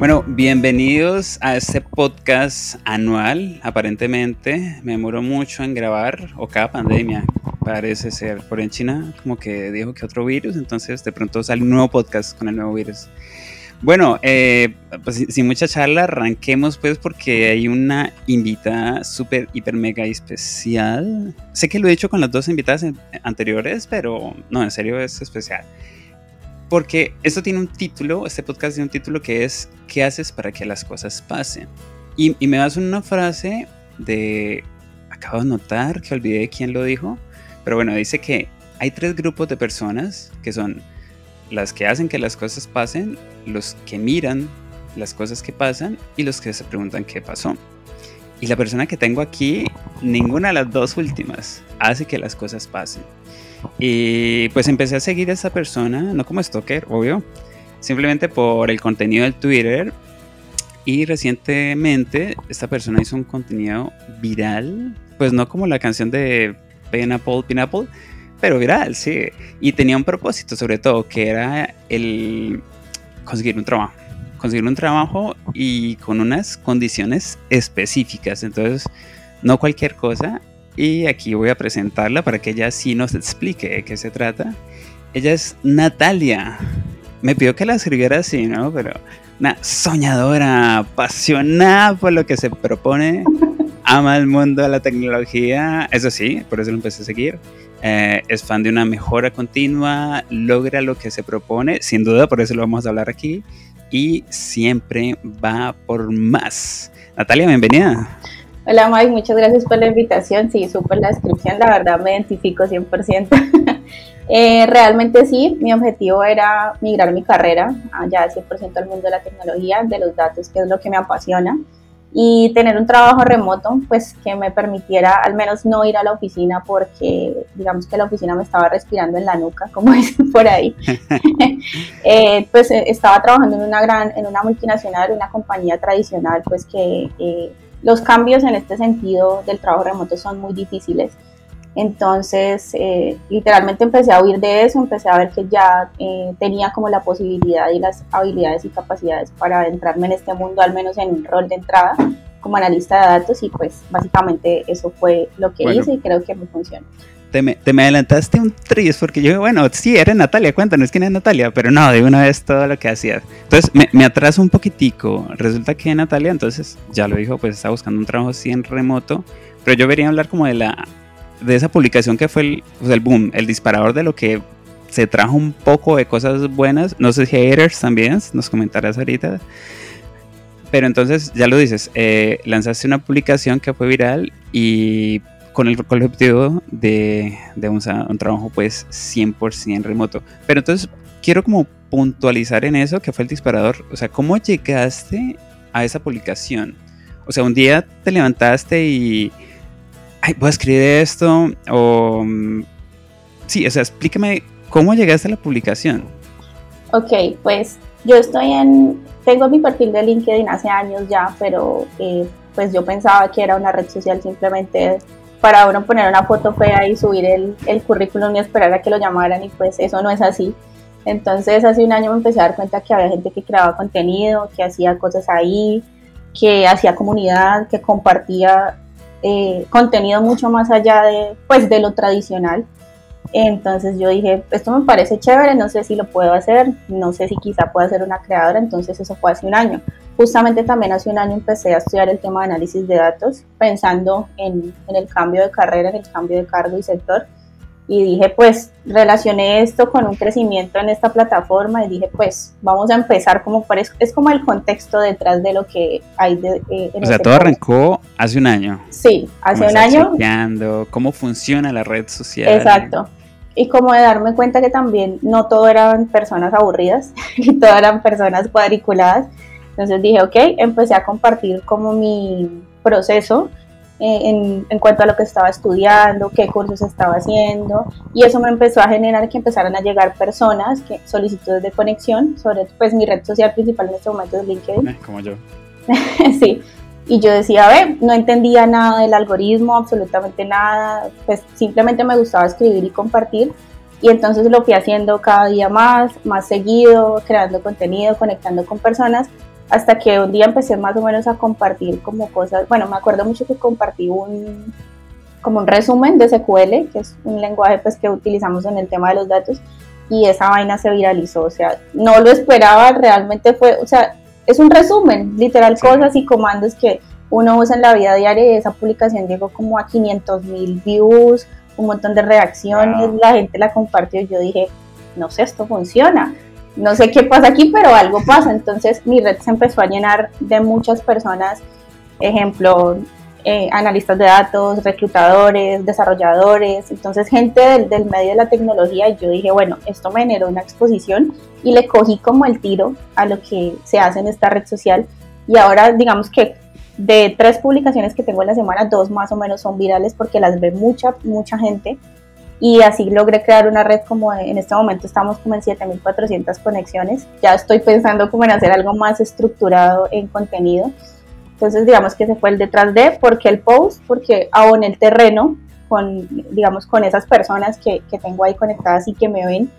Bueno, bienvenidos a este podcast anual. Aparentemente me demoró mucho en grabar, o cada pandemia parece ser. Por en China como que dijo que otro virus, entonces de pronto sale un nuevo podcast con el nuevo virus. Bueno, eh, pues sin mucha charla, arranquemos pues porque hay una invitada súper, hiper, mega especial. Sé que lo he dicho con las dos invitadas anteriores, pero no, en serio es especial. Porque esto tiene un título, este podcast tiene un título que es ¿Qué haces para que las cosas pasen? Y, me das una frase de, acabo de notar que olvidé quién lo dijo, pero bueno, dice que hay tres grupos de personas que son las que hacen que las cosas pasen, los que miran las cosas que pasan y los que se preguntan qué pasó. Y la persona que tengo aquí, ninguna de las dos últimas hace que las cosas pasen. Y pues empecé a seguir a esa persona, no como stalker, obvio, simplemente por el contenido del Twitter. Y recientemente esta persona hizo un contenido viral, pues no como la canción de Pineapple, Pineapple, pero viral, sí. Y tenía un propósito sobre todo, que era el conseguir un trabajo. Conseguir un trabajo y con unas condiciones específicas. Entonces, no cualquier cosa y aquí voy a presentarla para que ella sí nos explique de qué se trata. Ella es Natalia. Me pidió que la escribiera así, ¿no? Pero una soñadora, apasionada por lo que se propone, ama el mundo de la tecnología, eso sí, por eso lo empecé a seguir. Eh, es fan de una mejora continua, logra lo que se propone, sin duda, por eso lo vamos a hablar aquí, y siempre va por más. Natalia, bienvenida. Hola Mike, muchas gracias por la invitación. Sí, súper la descripción, la verdad me identifico 100%. eh, realmente sí, mi objetivo era migrar mi carrera ya 100% al mundo de la tecnología, de los datos, que es lo que me apasiona, y tener un trabajo remoto, pues que me permitiera al menos no ir a la oficina porque digamos que la oficina me estaba respirando en la nuca, como dicen por ahí. eh, pues eh, estaba trabajando en una gran, en una multinacional, una compañía tradicional, pues que eh, los cambios en este sentido del trabajo remoto son muy difíciles. Entonces, eh, literalmente empecé a huir de eso, empecé a ver que ya eh, tenía como la posibilidad y las habilidades y capacidades para adentrarme en este mundo, al menos en un rol de entrada como analista de datos y pues básicamente eso fue lo que hice y creo que me funciona te me, te me adelantaste un tris porque yo, bueno, sí, era Natalia, cuéntanos quién es Natalia, pero no, de una vez todo lo que hacías. Entonces me, me atraso un poquitico. Resulta que Natalia, entonces, ya lo dijo, pues está buscando un trabajo así en remoto, pero yo quería hablar como de la de esa publicación que fue el, el boom, el disparador de lo que se trajo un poco de cosas buenas. No sé si haters también, nos comentarás ahorita. Pero entonces, ya lo dices, eh, lanzaste una publicación que fue viral y con el, objetivo de, un, trabajo pues 100% remoto. Pero entonces quiero como puntualizar en eso, que fue el disparador. O sea, ¿cómo llegaste a esa publicación? O sea, un día te levantaste y, ay, voy a escribir esto, o... Mm, sí, o sea, explícame cómo llegaste a la publicación. Ok, pues yo estoy en, tengo mi perfil de LinkedIn hace años ya, pero eh, pues yo pensaba que era una red social simplemente para uno poner una foto fea y subir el, el currículum y esperar a que lo llamaran y pues eso no es así. Entonces hace un año me empecé a dar cuenta que había gente que creaba contenido, que hacía cosas ahí, que hacía comunidad, que compartía eh, contenido mucho más allá de, pues, de lo tradicional. Entonces yo dije, esto me parece chévere, no sé si lo puedo hacer, no sé si quizá pueda ser una creadora, entonces eso fue hace un año. Justamente también hace un año empecé a estudiar el tema de análisis de datos, pensando en, en el cambio de carrera, en el cambio de cargo y sector. Y dije, pues relacioné esto con un crecimiento en esta plataforma y dije, pues vamos a empezar como es, es como el contexto detrás de lo que hay de, eh, O sea, todo arrancó hace un año. Sí, hace un año. cómo funciona la red social. Exacto y como de darme cuenta que también no todo eran personas aburridas, y todo eran personas cuadriculadas. Entonces dije, ok, empecé a compartir como mi proceso eh, en, en, cuanto a lo que estaba estudiando, qué cursos estaba haciendo, y eso me empezó a generar que empezaran a llegar personas, que solicitudes de conexión, sobre pues mi red social principal en este momento es LinkedIn. Eh, como yo. sí, y yo decía, a ver, no entendía nada del algoritmo, absolutamente nada, pues simplemente me gustaba escribir y compartir. Y entonces lo fui haciendo cada día más, más seguido, creando contenido, conectando con personas. hasta que un día empecé más o menos a compartir como cosas, bueno, me acuerdo mucho que compartí un como un resumen de SQL, que es un lenguaje pues que utilizamos en el tema de los datos, y esa vaina se viralizó, o sea, no lo esperaba, realmente fue, o sea, es un resumen, literal cosas y comandos que uno usa en la vida diaria y esa publicación llegó como a 500 mil views, un montón de reacciones, la gente la compartió y yo dije, no sé, esto funciona. No sé qué pasa aquí, pero algo pasa. Entonces mi red se empezó a llenar de muchas personas, ejemplo, eh, analistas de datos, reclutadores, desarrolladores, entonces gente del, del, medio de la tecnología y yo dije, bueno, esto me generó una exposición y le cogí como el tiro a lo que se hace en esta red social y ahora digamos que de tres publicaciones que tengo en la semana, dos más o menos son virales porque las ve mucha, mucha gente y así logré crear una red como en este momento estamos como en 7400 conexiones. Ya estoy pensando como en hacer algo más estructurado en contenido. Entonces digamos que se fue el detrás de, porque el post? Porque en el terreno con, digamos, con esas personas que, que tengo ahí conectadas y que me ven.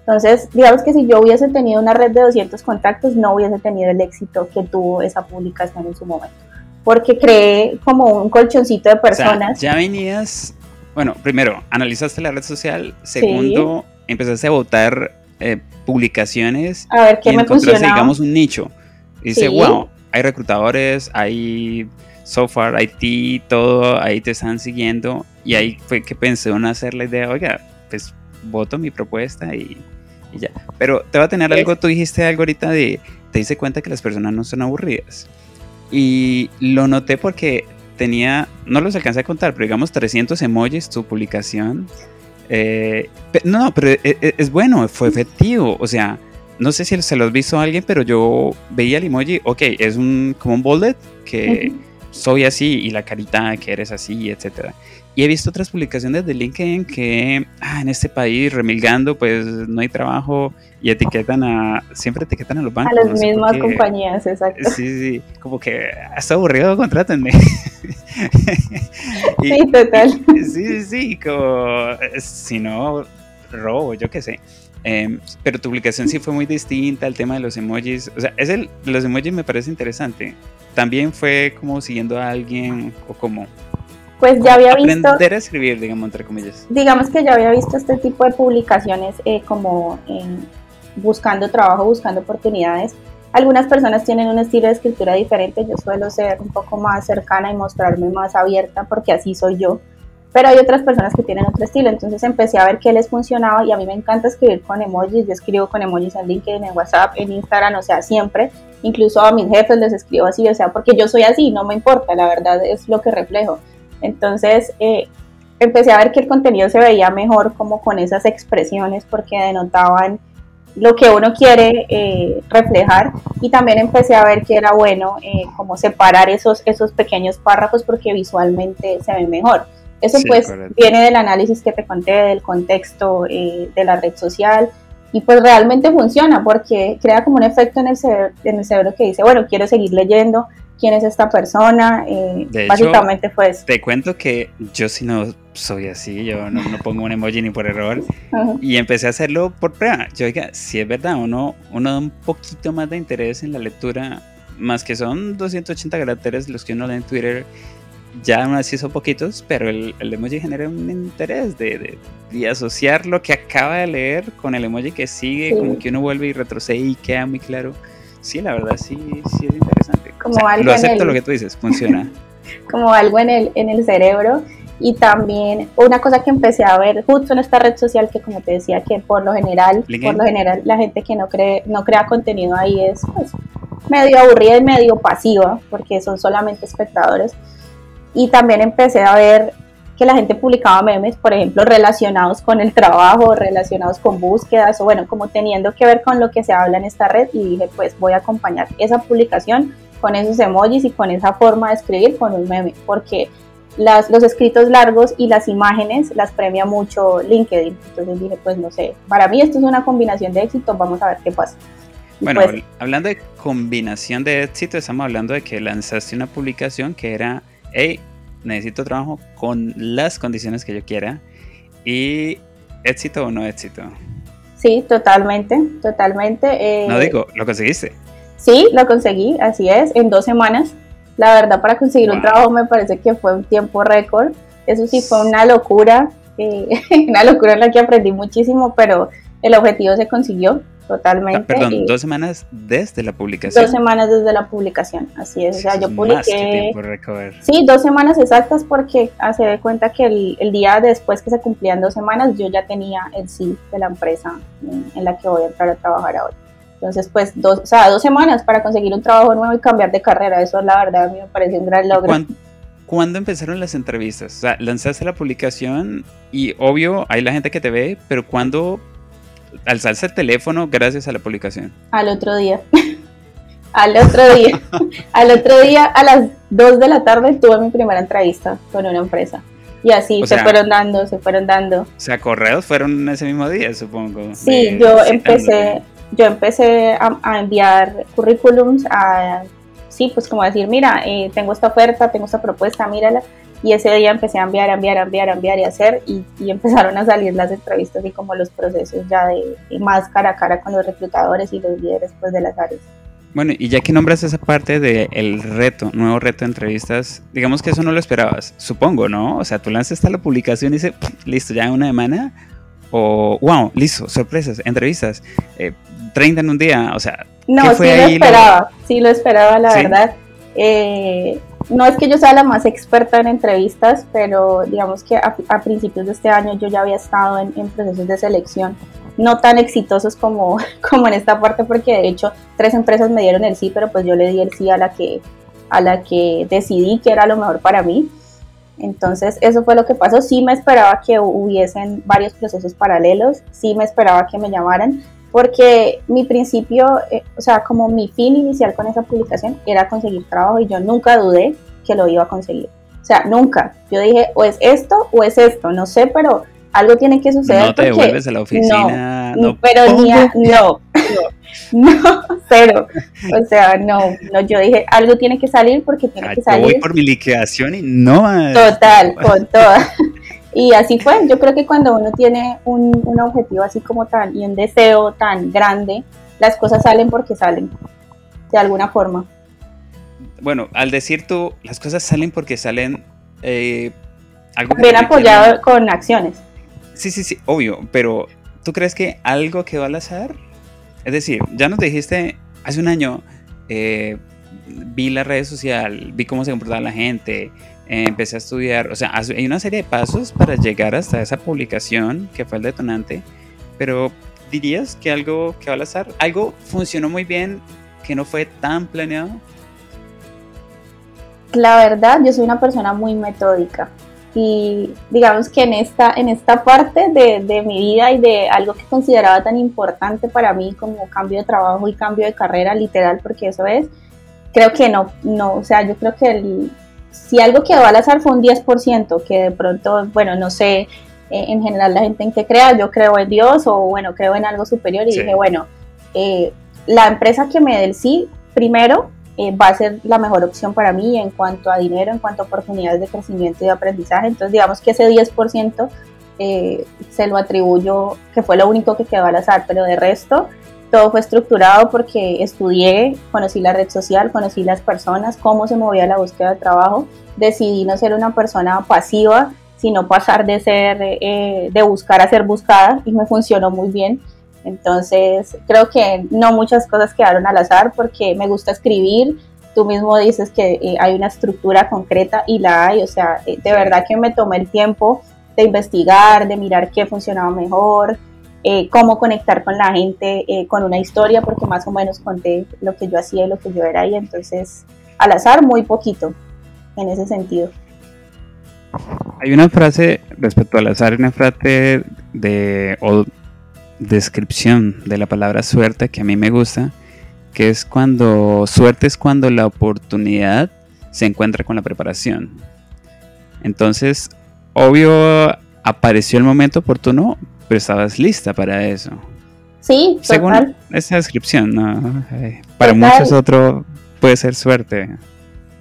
Entonces, digamos que si yo hubiese tenido una red de 200 contactos, no hubiese tenido el éxito que tuvo esa publicación en su momento. Porque creé como un colchoncito de personas. ya venías bueno, primero, analizaste la red social. Segundo, empezaste a votar eh, publicaciones. A ver qué y me encontraste, digamos, un nicho. Y dice, wow, hay reclutadores, hay software, IT, todo, ahí te están siguiendo. Y ahí fue que pensé en hacer la idea, oiga, pues voto mi propuesta y, ya. Pero te va a tener algo, tú dijiste algo ahorita de, te hice cuenta que las personas no son aburridas. Y lo noté porque tenía, no los alcancé a contar, pero digamos 300 emojis tu publicación. Eh, no, pero e, e, es, bueno, fue efectivo. O sea, no sé si se los visto a alguien, pero yo veía el emoji, ok, es un como un bullet que soy así y la carita que eres así, etcétera. Y he visto otras publicaciones de LinkedIn que ah, en este país remilgando, pues no hay trabajo y etiquetan a, siempre etiquetan a los bancos. A las mismas compañías, exacto. Sí, sí, como que está aburrido, contrátenme. sí, total. Sí, sí, sí, como si no, robo, yo qué sé. Em, pero tu publicación sí fue muy distinta al tema de los emojis. O sea, es el, los emojis me parece interesante. También fue como siguiendo a alguien o como pues ya había visto... Aprender a escribir, digamos, entre comillas. Digamos que ya había visto este tipo de publicaciones eh, como buscando trabajo, buscando oportunidades. Algunas personas tienen un estilo de escritura diferente, yo suelo ser un poco más cercana y mostrarme más abierta porque así soy yo, pero hay otras personas que tienen otro estilo, entonces empecé a ver qué les funcionaba y a mí me encanta escribir con emojis, yo escribo con emojis en LinkedIn, en WhatsApp, en Instagram, o sea, siempre, incluso a mis jefes les escribo así, o sea, porque yo soy así, no me importa, la verdad es lo que reflejo. Entonces eh, empecé a ver que el contenido se veía mejor como con esas expresiones porque denotaban lo que uno quiere eh, reflejar y también empecé a ver que era bueno eh, como separar esos, esos pequeños párrafos porque visualmente se ven mejor. Eso pues viene del análisis que te conté, del contexto de la red social y pues realmente funciona porque crea como un efecto en el cerebro, en el cerebro que dice, bueno, quiero seguir leyendo, quién es esta persona. Eh, básicamente fue eso. Te cuento que yo si no soy así, yo no, pongo un emoji ni por error. Y empecé a hacerlo por prueba. Yo diga, si es verdad, uno, uno da un poquito más de interés en la lectura, más que son 280 caracteres los que uno lee en Twitter. Ya aún así son poquitos, pero el, emoji genera un interés de, de, asociar lo que acaba de leer con el emoji que sigue, como que uno vuelve y retrocede y queda muy claro sí, la verdad sí, sí es interesante. Como algo lo acepto lo que tú dices, funciona. como algo en el, en el cerebro. Y también una cosa que empecé a ver justo en esta red social que como te decía que por lo general, por lo general la gente que no cree, no crea contenido ahí es pues, medio aburrida y medio pasiva porque son solamente espectadores. Y también empecé a ver que la gente publicaba memes, por ejemplo, relacionados con el trabajo, relacionados con búsquedas o bueno, como teniendo que ver con lo que se habla en esta red y dije, pues voy a acompañar esa publicación con esos emojis y con esa forma de escribir con un meme, porque las, los escritos largos y las imágenes las premia mucho LinkedIn. Entonces dije, pues no sé, para mí esto es una combinación de éxito, vamos a ver qué pasa. Bueno, pues hablando de combinación de éxito, estamos hablando de que lanzaste una publicación que era, hey, necesito trabajo con las condiciones que yo quiera y éxito o no éxito. Sí, totalmente, totalmente. Eh, no digo, lo conseguiste. Sí, lo conseguí, así es, en dos semanas. La verdad, para conseguir un trabajo me parece que fue un tiempo récord. Eso sí fue una locura, eh, una locura en la que aprendí muchísimo, pero el objetivo se consiguió totalmente. Ah, perdón, dos semanas desde la publicación. Dos semanas desde la publicación, así es. O sea, yo publiqué. sí, dos semanas exactas porque hace de cuenta que el, día después que se cumplían dos semanas, yo ya tenía el sí de la empresa en, la que voy a entrar a trabajar ahora. Entonces, pues, dos, o sea, dos semanas para conseguir un trabajo nuevo y cambiar de carrera, eso la verdad a mí me parece un gran logro. ¿Cuándo empezaron las entrevistas? O sea, lanzaste la publicación y obvio hay la gente que te ve, pero ¿cuándo alzarse el teléfono gracias a la publicación? Al otro día. al otro día. al otro día, a las 2 de la tarde, tuve mi primera entrevista con una empresa. Y así se fueron dando, se fueron dando. O sea, correos fueron ese mismo día, supongo. Sí, yo empecé, yo empecé a, enviar currículums a, sí, pues como decir, mira, eh, tengo esta oferta, tengo esta propuesta, mírala y ese día empecé a enviar, a enviar, a enviar, a enviar y hacer y, empezaron a salir las entrevistas y como los procesos ya de, más cara a cara con los reclutadores y los líderes pues de las áreas. Bueno, y ya que nombras esa parte del reto, nuevo reto de entrevistas, digamos que eso no lo esperabas, supongo, ¿no? O sea, tú lanzas la publicación y dices, listo, ya una semana, o wow, listo, sorpresas, entrevistas, eh, 30 en un día, o sea... No, sí lo esperaba, sí lo esperaba, la verdad. Eh, no es que yo sea la más experta en entrevistas, pero digamos que a, principios de este año yo ya había estado en, procesos de selección, no tan exitosos como, como en esta parte, porque de hecho tres empresas me dieron el sí, pero pues yo le di el sí a la que, a la que decidí que era lo mejor para mí. Entonces eso fue lo que pasó. Sí me esperaba que hubiesen varios procesos paralelos, sí me esperaba que me llamaran, porque mi principio, eh, o sea, como mi fin inicial con esa publicación era conseguir trabajo y yo nunca dudé que lo iba a conseguir. O sea, nunca. Yo dije, o es esto o es esto, no sé, pero algo tiene que suceder. No te devuelves a la oficina. No, pero ni a, no, no, cero. O sea, no, no, yo dije, algo tiene que salir porque tiene que salir. Yo voy por mi liquidación y no. Total, con toda. Y así fue, yo creo que cuando uno tiene un, un, objetivo así como tan y un deseo tan grande, las cosas salen porque salen, de alguna forma. Bueno, al decir tú, las cosas salen porque salen... Eh, algo Bien apoyado con acciones. Sí, sí, sí, obvio, pero ¿tú crees que algo quedó al azar? Es decir, ya nos dijiste hace un año, eh, vi la red social, vi cómo se comportaba la gente, empecé a estudiar, o sea, hay una serie de pasos para llegar hasta esa publicación que fue el detonante, pero dirías que algo que va al azar, algo funcionó muy bien que no fue tan planeado. La verdad, yo soy una persona muy metódica y digamos que en esta, en esta parte de, de, mi vida y de algo que consideraba tan importante para mí como cambio de trabajo y cambio de carrera literal, porque eso es, creo que no, no, o sea, yo creo que el, si algo quedó al azar fue un 10%, que de pronto, bueno, no sé eh, en general la gente en qué crea, yo creo en Dios o bueno, creo en algo superior y dije, bueno, eh, la empresa que me dé el sí, primero, eh, va a ser la mejor opción para mí en cuanto a dinero, en cuanto a oportunidades de crecimiento y de aprendizaje. Entonces, digamos que ese 10% se lo atribuyo, que fue lo único que quedó al azar, pero de resto, todo fue estructurado porque estudié, conocí la red social, conocí las personas, cómo se movía la búsqueda de trabajo. Decidí no ser una persona pasiva, sino pasar de ser, eh, de buscar a ser buscada y me funcionó muy bien. Entonces, creo que no muchas cosas quedaron al azar porque me gusta escribir. Tú mismo dices que eh, hay una estructura concreta y la hay. O sea, eh, de verdad que me tomé el tiempo de investigar, de mirar qué funcionaba mejor, eh, cómo conectar con la gente eh, con una historia, porque más o menos conté lo que yo hacía y lo que yo era y entonces al azar muy poquito en ese sentido. Hay una frase respecto al azar, una frase de o descripción de la palabra suerte que a mí me gusta, que es cuando suerte es cuando la oportunidad se encuentra con la preparación. Entonces, obvio, apareció el momento oportuno, pero estabas lista para eso. Sí, según esa descripción, ¿no? para muchos otros puede ser suerte.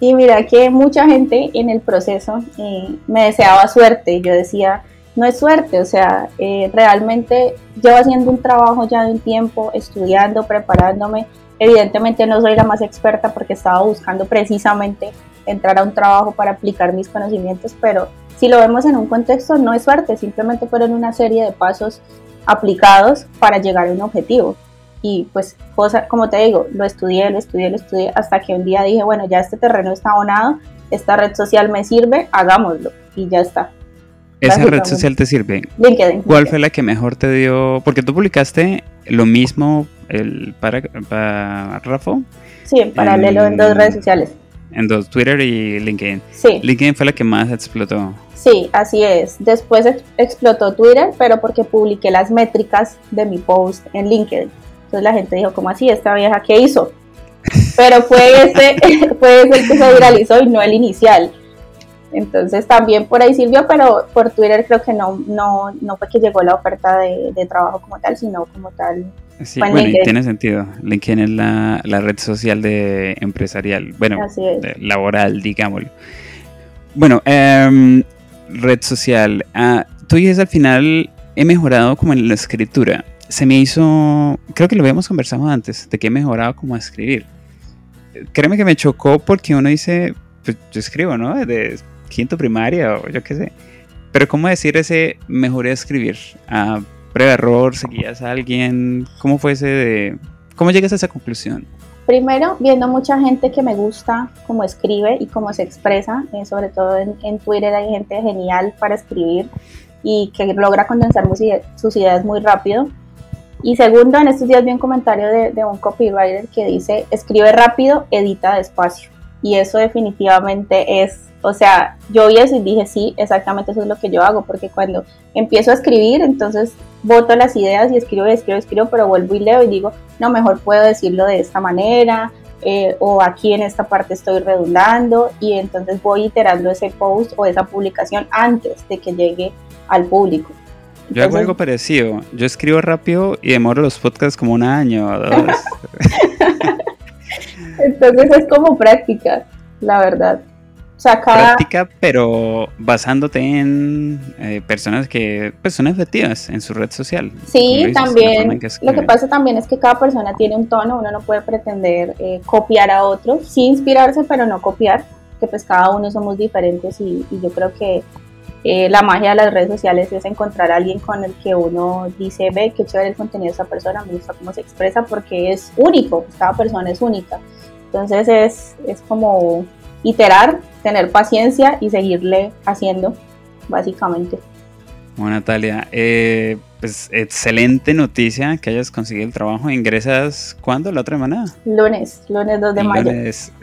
Y mira que mucha gente en el proceso eh, me deseaba suerte. Yo decía, no es suerte, o sea, eh, realmente llevo haciendo un trabajo ya de un tiempo, estudiando, preparándome. Evidentemente no soy la más experta porque estaba buscando precisamente entrar a un trabajo para aplicar mis conocimientos, pero si lo vemos en un contexto, no es suerte, simplemente fueron una serie de pasos aplicados para llegar a un objetivo. Y pues, cosa, como te digo, lo estudié, lo estudié, lo estudié, hasta que un día dije, bueno, ya este terreno está abonado, esta red social me sirve, hagámoslo. Y ya está. ¿Esa red social te sirve? LinkedIn. ¿Cuál fue la que mejor te dio? Porque tú publicaste lo mismo el para, para Rafa. Sí, en paralelo en, dos redes sociales. En dos, Twitter y LinkedIn. Sí. LinkedIn fue la que más explotó. Sí, así es. Después explotó Twitter, pero porque publiqué las métricas de mi post en LinkedIn. Entonces la gente dijo, ¿cómo así? ¿Esta vieja qué hizo? Pero fue ese, fue ese el que se viralizó y no el inicial. Entonces también por ahí sirvió, pero por Twitter creo que no, no, no fue que llegó la oferta de, de trabajo como tal, sino como tal. Sí, bueno, y tiene sentido. LinkedIn es la, la, red social de empresarial, bueno, laboral, digámoslo. Bueno, eh, red social. Ah, tú dices al final, he mejorado como en la escritura. Se me hizo, creo que lo habíamos conversado antes, de que he mejorado como a escribir. Créeme que me chocó porque uno dice, pues yo escribo, ¿no? De quinto primaria o yo qué sé. Pero ¿cómo decir ese mejoré a escribir? A prueba error, seguías a alguien, ¿cómo fue ese de... ¿Cómo llegas a esa conclusión? Primero, viendo mucha gente que me gusta cómo escribe y cómo se expresa, eh, sobre todo en, Twitter hay gente genial para escribir y que logra condensar sus ideas muy rápido. Y segundo, en estos días vi un comentario de, de un copywriter que dice, escribe rápido, edita despacio. Y eso definitivamente es o sea, yo vi eso y dije, sí, exactamente eso es lo que yo hago, porque cuando empiezo a escribir, entonces voto las ideas y escribo, escribo, escribo, pero vuelvo y leo y digo, no, mejor puedo decirlo de esta manera, eh, o aquí en esta parte estoy redundando, y entonces voy iterando ese post o esa publicación antes de que llegue al público. yo hago algo parecido. Yo escribo rápido y demoro los podcasts como un año o dos. entonces es como práctica, la verdad. Práctica, pero basándote en eh, personas que pues, son efectivas en su red social. Sí, también. lo que pasa también es que cada persona tiene un tono, uno no puede pretender eh, copiar a otro, sí inspirarse, pero no copiar, que pues cada uno somos diferentes y, yo creo que eh, la magia de las redes sociales es encontrar a alguien con el que uno dice, ve, qué chévere el contenido de esa persona, me gusta cómo se expresa porque es único, cada persona es única. Entonces es, es como iterar, tener paciencia y seguirle haciendo, básicamente. Bueno, Natalia, eh, pues excelente noticia que hayas conseguido el trabajo. ¿Ingresas cuándo? ¿La otra semana? Lunes, lunes 2 de mayo.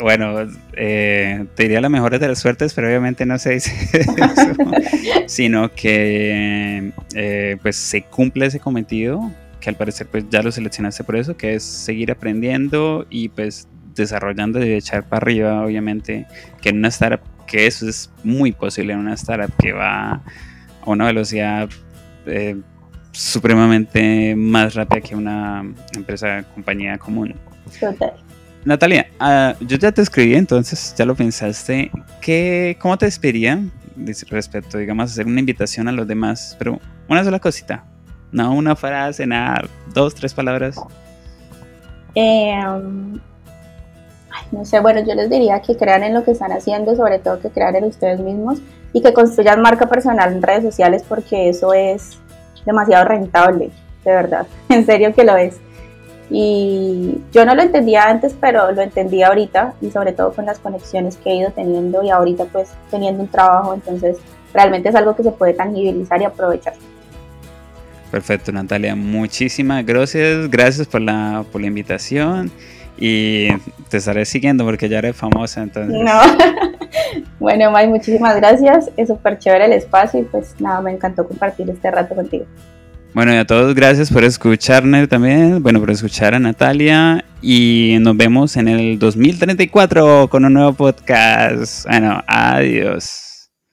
bueno, eh, te diría la mejor de las suertes, pero obviamente no se dice eso, sino que eh, pues se cumple ese cometido, que al parecer pues ya lo seleccionaste por eso, que es seguir aprendiendo y pues desarrollando y echar para arriba, obviamente, que en una startup, que eso es muy posible en una startup que va a una velocidad eh, supremamente más rápida que una empresa, compañía común. Natalia, uh, yo ya te escribí, entonces ya lo pensaste. ¿Qué, ¿Cómo te despediría respecto, digamos, hacer una invitación a los demás? Pero una sola cosita, no una frase, nada, dos, tres palabras. Eh, no sé, bueno, yo les diría que crean en lo que están haciendo, sobre todo que crean en ustedes mismos y que construyan marca personal en redes sociales porque eso es demasiado rentable, de verdad, en serio que lo es. Y yo no lo entendía antes, pero lo entendí ahorita y sobre todo con las conexiones que he ido teniendo y ahorita pues teniendo un trabajo, entonces realmente es algo que se puede tangibilizar y aprovechar. Perfecto, Natalia, muchísimas gracias, gracias por la, por la invitación y te estaré siguiendo porque ya eres famosa, entonces. No. bueno, May, muchísimas gracias. Es súper chévere el espacio y pues nada, me encantó compartir este rato contigo. Bueno, y a todos gracias por escucharme también, bueno, por escuchar a Natalia y nos vemos en el 2034 con un nuevo podcast. Bueno, adiós.